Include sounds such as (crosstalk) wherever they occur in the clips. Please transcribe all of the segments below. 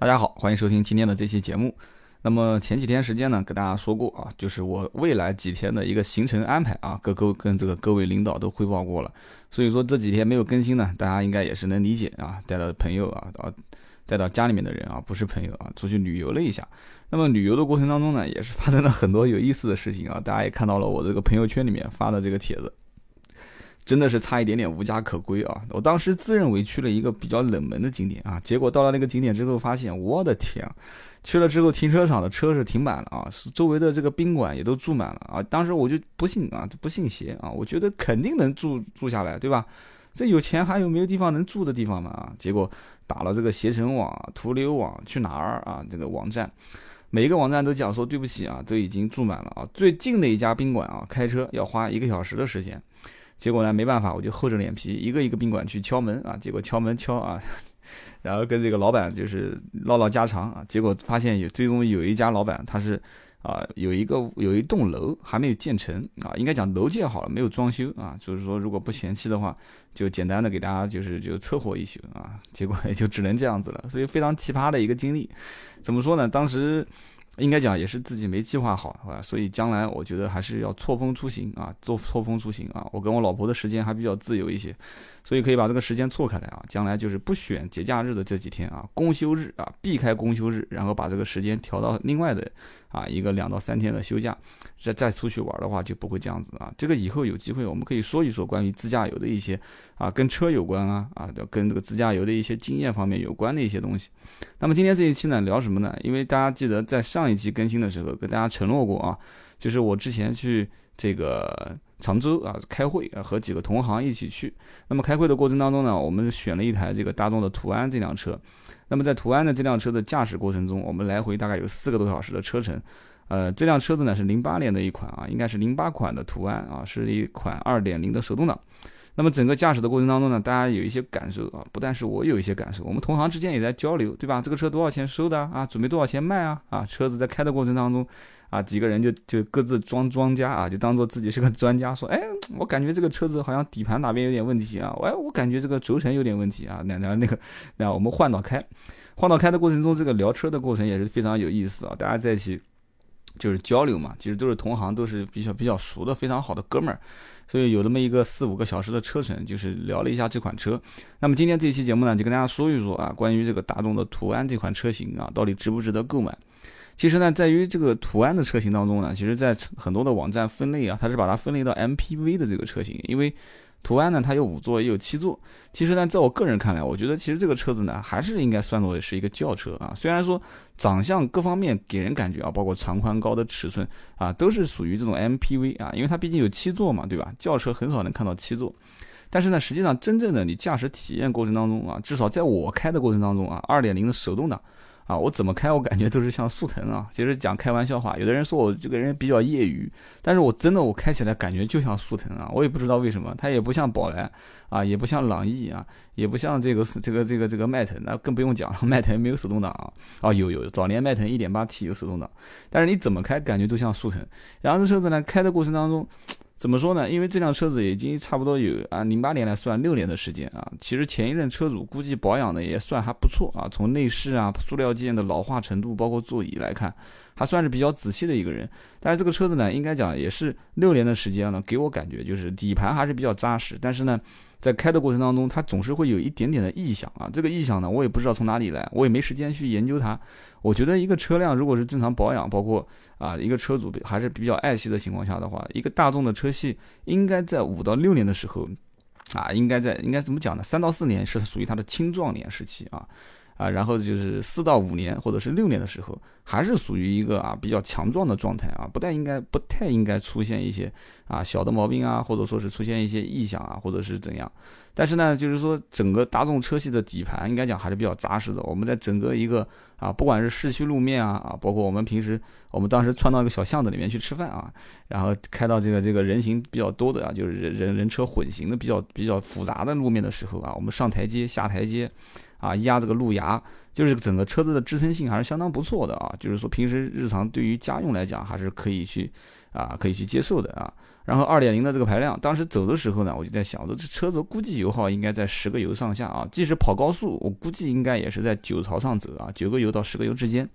大家好，欢迎收听今天的这期节目。那么前几天时间呢，跟大家说过啊，就是我未来几天的一个行程安排啊，各各跟这个各位领导都汇报过了。所以说这几天没有更新呢，大家应该也是能理解啊。带到朋友啊，啊，带到家里面的人啊，不是朋友啊，出去旅游了一下。那么旅游的过程当中呢，也是发生了很多有意思的事情啊。大家也看到了我这个朋友圈里面发的这个帖子。真的是差一点点无家可归啊！我当时自认为去了一个比较冷门的景点啊，结果到了那个景点之后，发现我的天啊！去了之后，停车场的车是停满了啊，是周围的这个宾馆也都住满了啊。当时我就不信啊，不信邪啊，我觉得肯定能住住下来，对吧？这有钱还有没有地方能住的地方嘛啊？结果打了这个携程网、途牛网、去哪儿啊这个网站，每一个网站都讲说对不起啊，都已经住满了啊。最近的一家宾馆啊，开车要花一个小时的时间。结果呢，没办法，我就厚着脸皮一个一个宾馆去敲门啊。结果敲门敲啊，(laughs) 然后跟这个老板就是唠唠家常啊。结果发现有最终有一家老板他是啊，有一个有一栋楼还没有建成啊，应该讲楼建好了没有装修啊。就是说如果不嫌弃的话，就简单的给大家就是就凑合一宿啊。结果也就只能这样子了，所以非常奇葩的一个经历。怎么说呢？当时。应该讲也是自己没计划好，啊，所以将来我觉得还是要错峰出行啊，做错峰出行啊。我跟我老婆的时间还比较自由一些，所以可以把这个时间错开来啊。将来就是不选节假日的这几天啊，公休日啊，避开公休日，然后把这个时间调到另外的啊一个两到三天的休假，再再出去玩的话就不会这样子啊。这个以后有机会我们可以说一说关于自驾游的一些啊跟车有关啊啊跟这个自驾游的一些经验方面有关的一些东西。那么今天这一期呢聊什么呢？因为大家记得在上一期更新的时候，跟大家承诺过啊，就是我之前去这个常州啊开会啊，和几个同行一起去。那么开会的过程当中呢，我们选了一台这个大众的途安这辆车。那么在途安的这辆车的驾驶过程中，我们来回大概有四个多小时的车程。呃，这辆车子呢是零八年的一款啊，应该是零八款的途安啊，是一款二点零的手动挡。那么整个驾驶的过程当中呢，大家有一些感受啊，不但是我有一些感受，我们同行之间也在交流，对吧？这个车多少钱收的啊？准备多少钱卖啊？啊，车子在开的过程当中，啊，几个人就就各自装庄家啊，就当做自己是个专家，说，哎，我感觉这个车子好像底盘哪边有点问题啊，哎，我感觉这个轴承有点问题啊，那那那个，那我们换到开，换到开的过程中，这个聊车的过程也是非常有意思啊，大家在一起就是交流嘛，其实都是同行，都是比较比较熟的，非常好的哥们儿。所以有那么一个四五个小时的车程，就是聊了一下这款车。那么今天这期节目呢，就跟大家说一说啊，关于这个大众的途安这款车型啊，到底值不值得购买？其实呢，在于这个途安的车型当中呢，其实在很多的网站分类啊，它是把它分类到 MPV 的这个车型，因为。途安呢，它有五座也有七座。其实呢，在我个人看来，我觉得其实这个车子呢，还是应该算作是一个轿车啊。虽然说长相各方面给人感觉啊，包括长宽高的尺寸啊，都是属于这种 MPV 啊，因为它毕竟有七座嘛，对吧？轿车很少能看到七座。但是呢，实际上真正的你驾驶体验过程当中啊，至少在我开的过程当中啊，二点零的手动挡。啊，我怎么开，我感觉都是像速腾啊。其实讲开玩笑话，有的人说我这个人比较业余，但是我真的我开起来感觉就像速腾啊。我也不知道为什么，它也不像宝来啊，也不像朗逸啊，也不像这个这个这个这个迈腾，那更不用讲了，(laughs) 迈腾没有手动挡啊。啊，有有，早年迈腾 1.8T 有手动挡，但是你怎么开感觉都像速腾。然后这车子呢，开的过程当中。怎么说呢？因为这辆车子已经差不多有啊，零八年来算六年的时间啊。其实前一任车主估计保养的也算还不错啊。从内饰啊、塑料件的老化程度，包括座椅来看，还算是比较仔细的一个人。但是这个车子呢，应该讲也是六年的时间了，给我感觉就是底盘还是比较扎实。但是呢，在开的过程当中，它总是会有一点点的异响啊。这个异响呢，我也不知道从哪里来，我也没时间去研究它。我觉得一个车辆如果是正常保养，包括啊一个车主还是比较爱惜的情况下的话，一个大众的车系应该在五到六年的时候，啊应该在应该怎么讲呢？三到四年是属于它的青壮年时期啊。啊，然后就是四到五年或者是六年的时候，还是属于一个啊比较强壮的状态啊，不太应该不太应该出现一些啊小的毛病啊，或者说是出现一些异响啊，或者是怎样。但是呢，就是说整个大众车系的底盘应该讲还是比较扎实的。我们在整个一个啊，不管是市区路面啊啊，包括我们平时我们当时窜到一个小巷子里面去吃饭啊，然后开到这个这个人行比较多的啊，就是人人人车混行的比较比较复杂的路面的时候啊，我们上台阶下台阶。啊，压这个路牙，就是整个车子的支撑性还是相当不错的啊。就是说，平时日常对于家用来讲，还是可以去啊，可以去接受的啊。然后二点零的这个排量，当时走的时候呢，我就在想，我说这车子估计油耗应该在十个油上下啊，即使跑高速，我估计应该也是在九朝上走啊，九个油到十个油之间。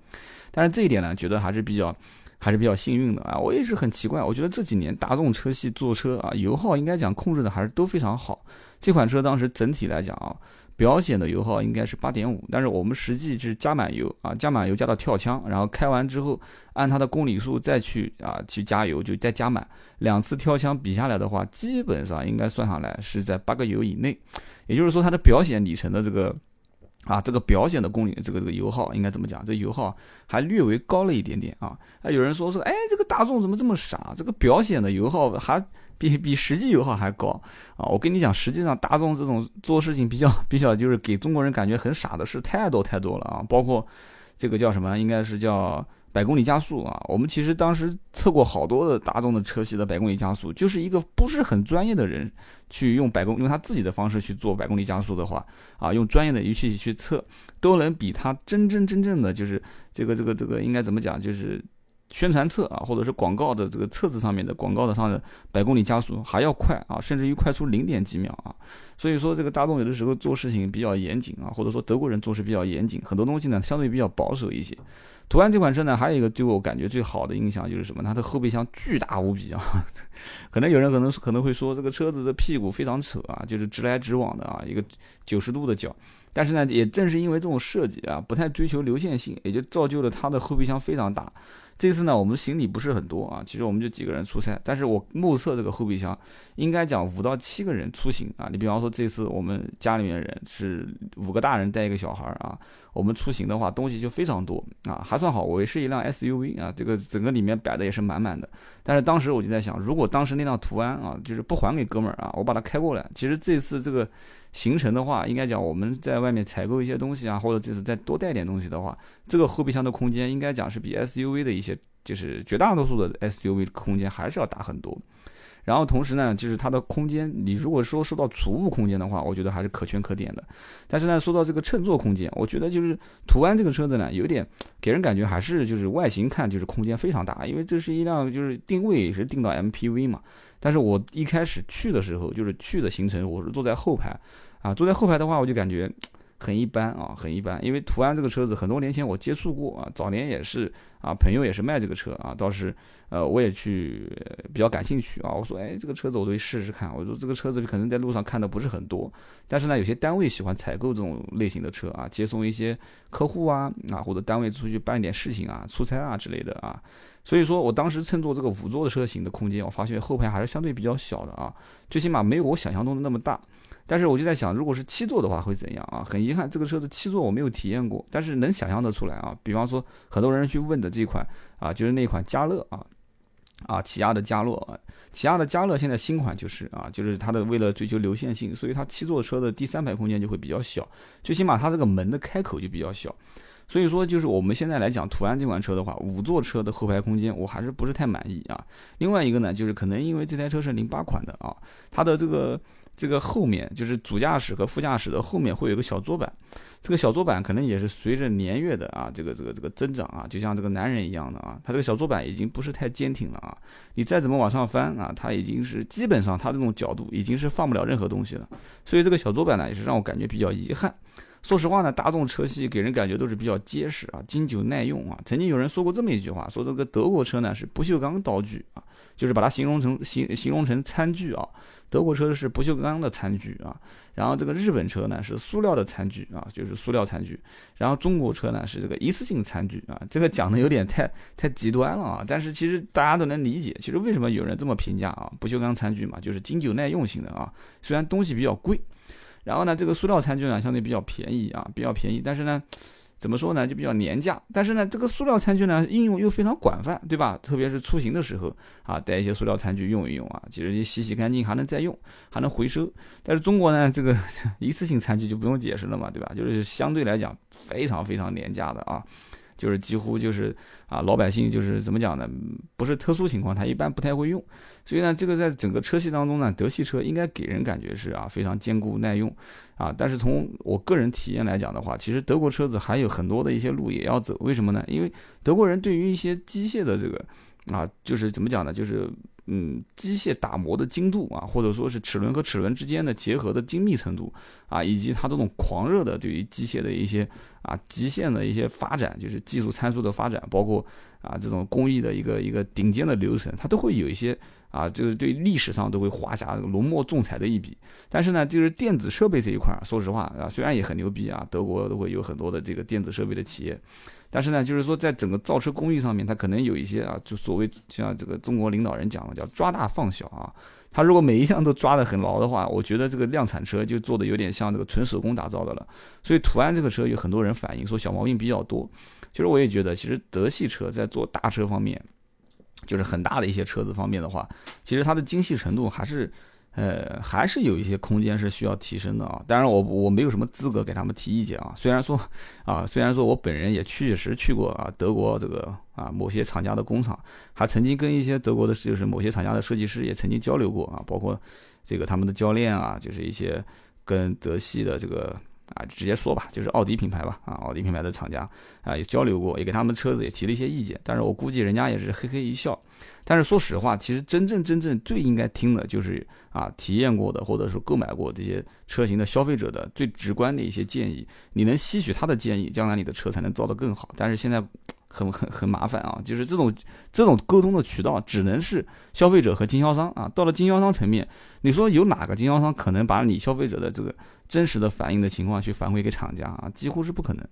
但是这一点呢，觉得还是比较还是比较幸运的啊。我也是很奇怪，我觉得这几年大众车系做车啊，油耗应该讲控制的还是都非常好。这款车当时整体来讲啊。表显的油耗应该是八点五，但是我们实际是加满油啊，加满油加到跳枪，然后开完之后按它的公里数再去啊去加油，就再加满两次跳枪比下来的话，基本上应该算下来是在八个油以内，也就是说它的表显里程的这个啊这个表显的公里这个这个油耗应该怎么讲？这油耗还略微高了一点点啊。还有人说说，哎，这个大众怎么这么傻？这个表显的油耗还。比比实际油耗还高啊！我跟你讲，实际上大众这种做事情比较比较，就是给中国人感觉很傻的事太多太多了啊！包括这个叫什么，应该是叫百公里加速啊。我们其实当时测过好多的大众的车系的百公里加速，就是一个不是很专业的人去用百公用他自己的方式去做百公里加速的话啊，用专业的仪器去测，都能比他真真正正的就是这个这个这个应该怎么讲，就是。宣传册啊，或者是广告的这个册子上面的广告的上的百公里加速还要快啊，甚至于快出零点几秒啊。所以说这个大众有的时候做事情比较严谨啊，或者说德国人做事比较严谨，很多东西呢相对比较保守一些。途安这款车呢，还有一个对我感觉最好的印象就是什么？它的后备箱巨大无比啊！(laughs) 可能有人可能可能会说这个车子的屁股非常扯啊，就是直来直往的啊，一个九十度的角。但是呢，也正是因为这种设计啊，不太追求流线性，也就造就了它的后备箱非常大。这次呢，我们行李不是很多啊，其实我们就几个人出差。但是我目测这个后备箱，应该讲五到七个人出行啊。你比方说这次我们家里面人是五个大人带一个小孩儿啊，我们出行的话东西就非常多啊，还算好。我也是一辆 SUV 啊，这个整个里面摆的也是满满的。但是当时我就在想，如果当时那辆途安啊，就是不还给哥们儿啊，我把它开过来，其实这次这个。行程的话，应该讲我们在外面采购一些东西啊，或者就是再多带点东西的话，这个后备箱的空间应该讲是比 SUV 的一些，就是绝大多数的 SUV 空间还是要大很多。然后同时呢，就是它的空间，你如果说说到储物空间的话，我觉得还是可圈可点的。但是呢，说到这个乘坐空间，我觉得就是途安这个车子呢，有点给人感觉还是就是外形看就是空间非常大，因为这是一辆就是定位也是定到 MPV 嘛。但是我一开始去的时候，就是去的行程，我是坐在后排。啊，坐在后排的话，我就感觉很一般啊，很一般。因为途安这个车子，很多年前我接触过啊，早年也是啊，朋友也是卖这个车啊，倒是呃，我也去比较感兴趣啊。我说，哎，这个车子我都试试看。我说这个车子可能在路上看的不是很多，但是呢，有些单位喜欢采购这种类型的车啊，接送一些客户啊啊，或者单位出去办点事情啊、出差啊之类的啊。所以说我当时乘坐这个五座的车型的空间，我发现后排还是相对比较小的啊，最起码没有我想象中的那么大。但是我就在想，如果是七座的话会怎样啊？很遗憾，这个车子七座我没有体验过，但是能想象得出来啊。比方说，很多人去问的这款啊，就是那款嘉乐啊，啊，起亚的嘉乐啊，起亚的嘉乐现在新款就是啊，就是它的为了追求流线性，所以它七座车的第三排空间就会比较小，最起码它这个门的开口就比较小。所以说，就是我们现在来讲途安这款车的话，五座车的后排空间我还是不是太满意啊。另外一个呢，就是可能因为这台车是零八款的啊，它的这个。这个后面就是主驾驶和副驾驶的后面会有个小桌板，这个小桌板可能也是随着年月的啊，这个这个这个增长啊，就像这个男人一样的啊，它这个小桌板已经不是太坚挺了啊，你再怎么往上翻啊，它已经是基本上它这种角度已经是放不了任何东西了，所以这个小桌板呢也是让我感觉比较遗憾。说实话呢，大众车系给人感觉都是比较结实啊，经久耐用啊。曾经有人说过这么一句话，说这个德国车呢是不锈钢刀具啊，就是把它形容成形形容成餐具啊。德国车是不锈钢的餐具啊，然后这个日本车呢是塑料的餐具啊，就是塑料餐具，然后中国车呢是这个一次性餐具啊，这个讲的有点太太极端了啊，但是其实大家都能理解，其实为什么有人这么评价啊？不锈钢餐具嘛，就是经久耐用型的啊，虽然东西比较贵，然后呢这个塑料餐具呢相对比较便宜啊，比较便宜，但是呢。怎么说呢？就比较廉价，但是呢，这个塑料餐具呢应用又非常广泛，对吧？特别是出行的时候啊，带一些塑料餐具用一用啊，其实你洗洗干净还能再用，还能回收。但是中国呢，这个 (laughs) 一次性餐具就不用解释了嘛，对吧？就是相对来讲非常非常廉价的啊。就是几乎就是啊，老百姓就是怎么讲呢？不是特殊情况，他一般不太会用。所以呢，这个在整个车系当中呢，德系车应该给人感觉是啊，非常坚固耐用啊。但是从我个人体验来讲的话，其实德国车子还有很多的一些路也要走。为什么呢？因为德国人对于一些机械的这个啊，(laughs) 就是怎么讲呢？就是嗯机械打磨的精度啊，或者说是齿轮和齿轮之间的结合的精密程度啊，以及它这种狂热的对于机械的一些啊极限的一些发展，就是技术参数的发展，包括啊这种工艺的一个一个顶尖的流程，它都会有一些。啊，就是对历史上都会画下浓墨重彩的一笔。但是呢，就是电子设备这一块，说实话啊，虽然也很牛逼啊，德国都会有很多的这个电子设备的企业。但是呢，就是说在整个造车工艺上面，它可能有一些啊，就所谓像这个中国领导人讲的叫抓大放小啊。他如果每一项都抓得很牢的话，我觉得这个量产车就做的有点像这个纯手工打造的了。所以途安这个车有很多人反映说小毛病比较多。其实我也觉得，其实德系车在做大车方面。就是很大的一些车子方面的话，其实它的精细程度还是，呃，还是有一些空间是需要提升的啊。当然，我我没有什么资格给他们提意见啊。虽然说，啊，虽然说我本人也确实去过啊德国这个啊某些厂家的工厂，还曾经跟一些德国的就是某些厂家的设计师也曾经交流过啊，包括这个他们的教练啊，就是一些跟德系的这个。啊，直接说吧，就是奥迪品牌吧，啊，奥迪品牌的厂家啊，也交流过，也给他们车子也提了一些意见，但是我估计人家也是嘿嘿一笑。但是说实话，其实真正真正最应该听的就是啊，体验过的或者说购买过这些车型的消费者的最直观的一些建议，你能吸取他的建议，将来你的车才能造得更好。但是现在。很很很麻烦啊，就是这种这种沟通的渠道只能是消费者和经销商啊。到了经销商层面，你说有哪个经销商可能把你消费者的这个真实的反映的情况去反馈给厂家啊？几乎是不可能。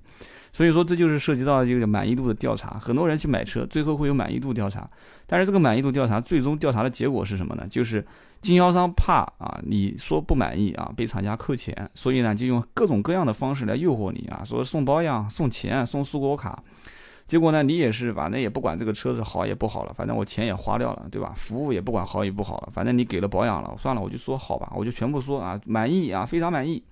所以说这就是涉及到这个满意度的调查。很多人去买车，最后会有满意度调查，但是这个满意度调查最终调查的结果是什么呢？就是经销商怕啊你说不满意啊被厂家扣钱，所以呢就用各种各样的方式来诱惑你啊，说送保养、送钱、送苏果卡。结果呢，你也是，反正也不管这个车子好也不好了，反正我钱也花掉了，对吧？服务也不管好与不好了，反正你给了保养了，算了，我就说好吧，我就全部说啊，满意啊，非常满意。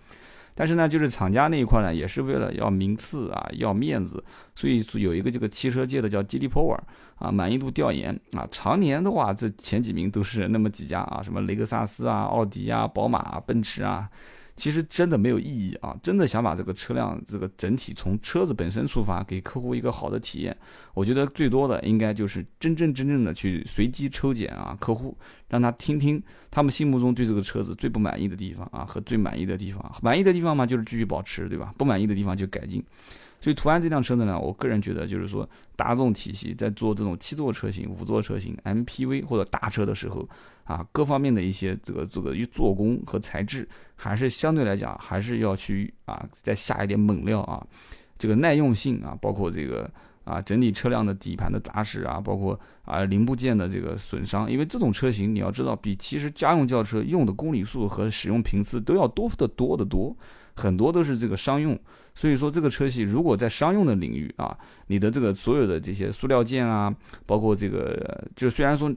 但是呢，就是厂家那一块呢，也是为了要名次啊，要面子，所以有一个这个汽车界的叫 GD Power 啊，满意度调研啊，常年的话，这前几名都是那么几家啊，什么雷克萨斯啊、奥迪啊、宝马、奔驰啊。其实真的没有意义啊！真的想把这个车辆这个整体从车子本身出发，给客户一个好的体验，我觉得最多的应该就是真真正正的去随机抽检啊，客户让他听听他们心目中对这个车子最不满意的地方啊和最满意的地方。满意的地方嘛，就是继续保持，对吧？不满意的地方就改进。所以途安这辆车子呢，我个人觉得就是说，大众体系在做这种七座车型、五座车型、MPV 或者大车的时候。啊，各方面的一些这个这个做工和材质，还是相对来讲还是要去啊再下一点猛料啊，这个耐用性啊，包括这个啊整体车辆的底盘的扎实啊，包括啊零部件的这个损伤，因为这种车型你要知道，比其实家用轿车用的公里数和使用频次都要多得多得多，很多都是这个商用，所以说这个车系如果在商用的领域啊，你的这个所有的这些塑料件啊，包括这个就虽然说。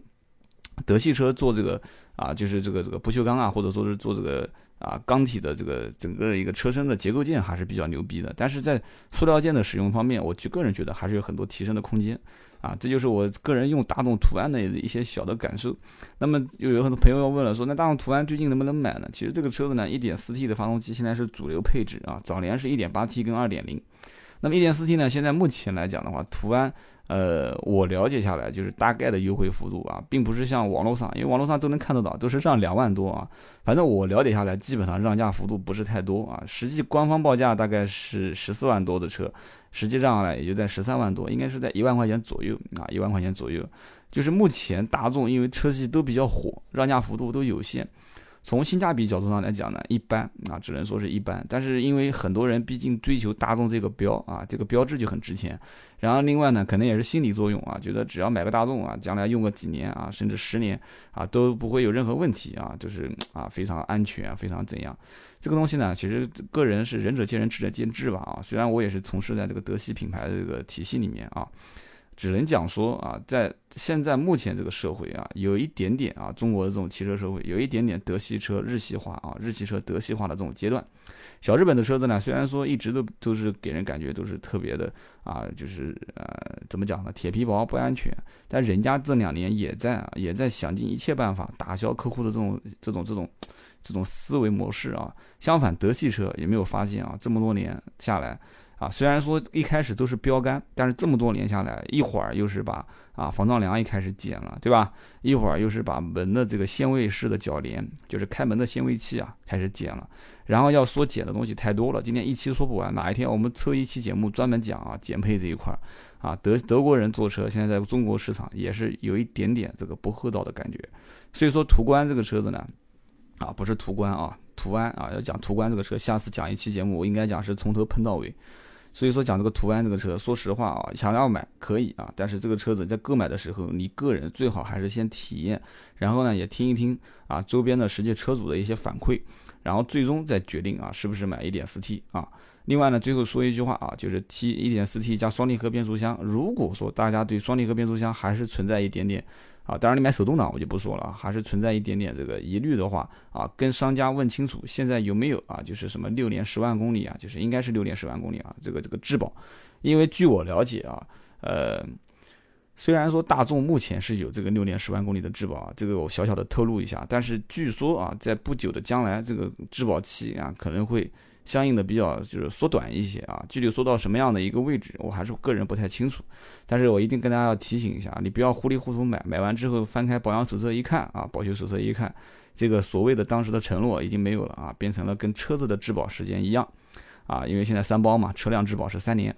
德系车做这个啊，就是这个这个不锈钢啊，或者说是做这个啊钢体的这个整个一个车身的结构件还是比较牛逼的。但是在塑料件的使用方面，我就个人觉得还是有很多提升的空间啊。这就是我个人用大众途安的一些小的感受。那么又有很多朋友要问了，说那大众途安最近能不能买呢？其实这个车子呢一点四 T 的发动机现在是主流配置啊，早年是一点八 T 跟二点零。那么一点四 T 呢，现在目前来讲的话，途安。呃，我了解下来就是大概的优惠幅度啊，并不是像网络上，因为网络上都能看得到，都是让两万多啊。反正我了解下来，基本上让价幅度不是太多啊。实际官方报价大概是十四万多的车，实际让下来也就在十三万多，应该是在一万块钱左右啊，一万块钱左右。就是目前大众因为车系都比较火，让价幅度都有限。从性价比角度上来讲呢，一般啊，只能说是一般。但是因为很多人毕竟追求大众这个标啊，这个标志就很值钱。然后另外呢，可能也是心理作用啊，觉得只要买个大众啊，将来用个几年啊，甚至十年啊，都不会有任何问题啊，就是啊非常安全，非常怎样。这个东西呢，其实个人是仁者见仁，智者见智吧啊。虽然我也是从事在这个德系品牌的这个体系里面啊。只能讲说啊，在现在目前这个社会啊，有一点点啊，中国的这种汽车社会有一点点德系车日系化啊，日系车德系化的这种阶段。小日本的车子呢，虽然说一直都都是给人感觉都是特别的啊，就是呃，怎么讲呢？铁皮薄不安全。但人家这两年也在啊，也在想尽一切办法打消客户的这种这种这种这种思维模式啊。相反，德系车也没有发现啊，这么多年下来。啊，虽然说一开始都是标杆，但是这么多年下来，一会儿又是把啊防撞梁一开始剪了，对吧？一会儿又是把门的这个限位式的铰链，就是开门的限位器啊，开始剪了。然后要说减的东西太多了，今天一期说不完，哪一天我们测一期节目专门讲啊减配这一块儿啊。德德国人做车现在在中国市场也是有一点点这个不厚道的感觉，所以说途观这个车子呢，啊不是途观啊，途安啊，要讲途观这个车，下次讲一期节目我应该讲是从头喷到尾。所以说讲这个途安这个车，说实话啊，想要买可以啊，但是这个车子在购买的时候，你个人最好还是先体验，然后呢也听一听啊周边的实际车主的一些反馈。然后最终再决定啊，是不是买 1.4T 啊？另外呢，最后说一句话啊，就是 T 1.4T 加双离合变速箱。如果说大家对双离合变速箱还是存在一点点啊，当然你买手动挡我就不说了，还是存在一点点这个疑虑的话啊，跟商家问清楚现在有没有啊，就是什么六年十万公里啊，就是应该是六年十万公里啊，这个这个质保。因为据我了解啊，呃。虽然说大众目前是有这个六年十万公里的质保啊，这个我小小的透露一下，但是据说啊，在不久的将来，这个质保期啊可能会相应的比较就是缩短一些啊，具体缩到什么样的一个位置，我还是个人不太清楚。但是我一定跟大家要提醒一下，你不要糊里糊涂买，买完之后翻开保养手册一看啊，保修手册一看，这个所谓的当时的承诺已经没有了啊，变成了跟车子的质保时间一样啊，因为现在三包嘛，车辆质保是三年。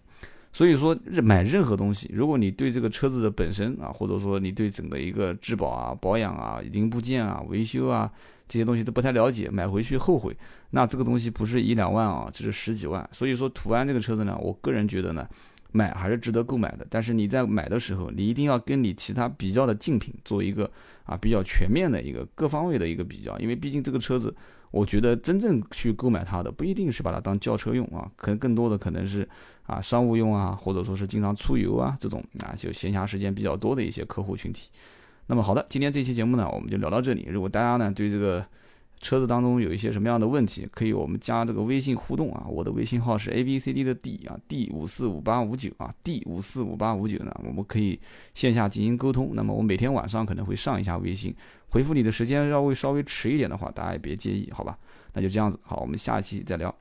所以说，买任何东西，如果你对这个车子的本身啊，或者说你对整个一个质保啊、保养啊、零部件啊、维修啊这些东西都不太了解，买回去后悔，那这个东西不是一两万啊，这是十几万。所以说，途安这个车子呢，我个人觉得呢，买还是值得购买的。但是你在买的时候，你一定要跟你其他比较的竞品做一个啊比较全面的一个各方位的一个比较，因为毕竟这个车子。我觉得真正去购买它的不一定是把它当轿车用啊，可能更多的可能是啊商务用啊，或者说是经常出游啊这种啊就闲暇时间比较多的一些客户群体。那么好的，今天这期节目呢，我们就聊到这里。如果大家呢对这个车子当中有一些什么样的问题，可以我们加这个微信互动啊，我的微信号是 A B C D 的 D 啊，D 五四五八五九啊，D 五四五八五九呢，我们可以线下进行沟通。那么我每天晚上可能会上一下微信。回复你的时间稍微稍微迟一点的话，大家也别介意，好吧？那就这样子，好，我们下一期再聊。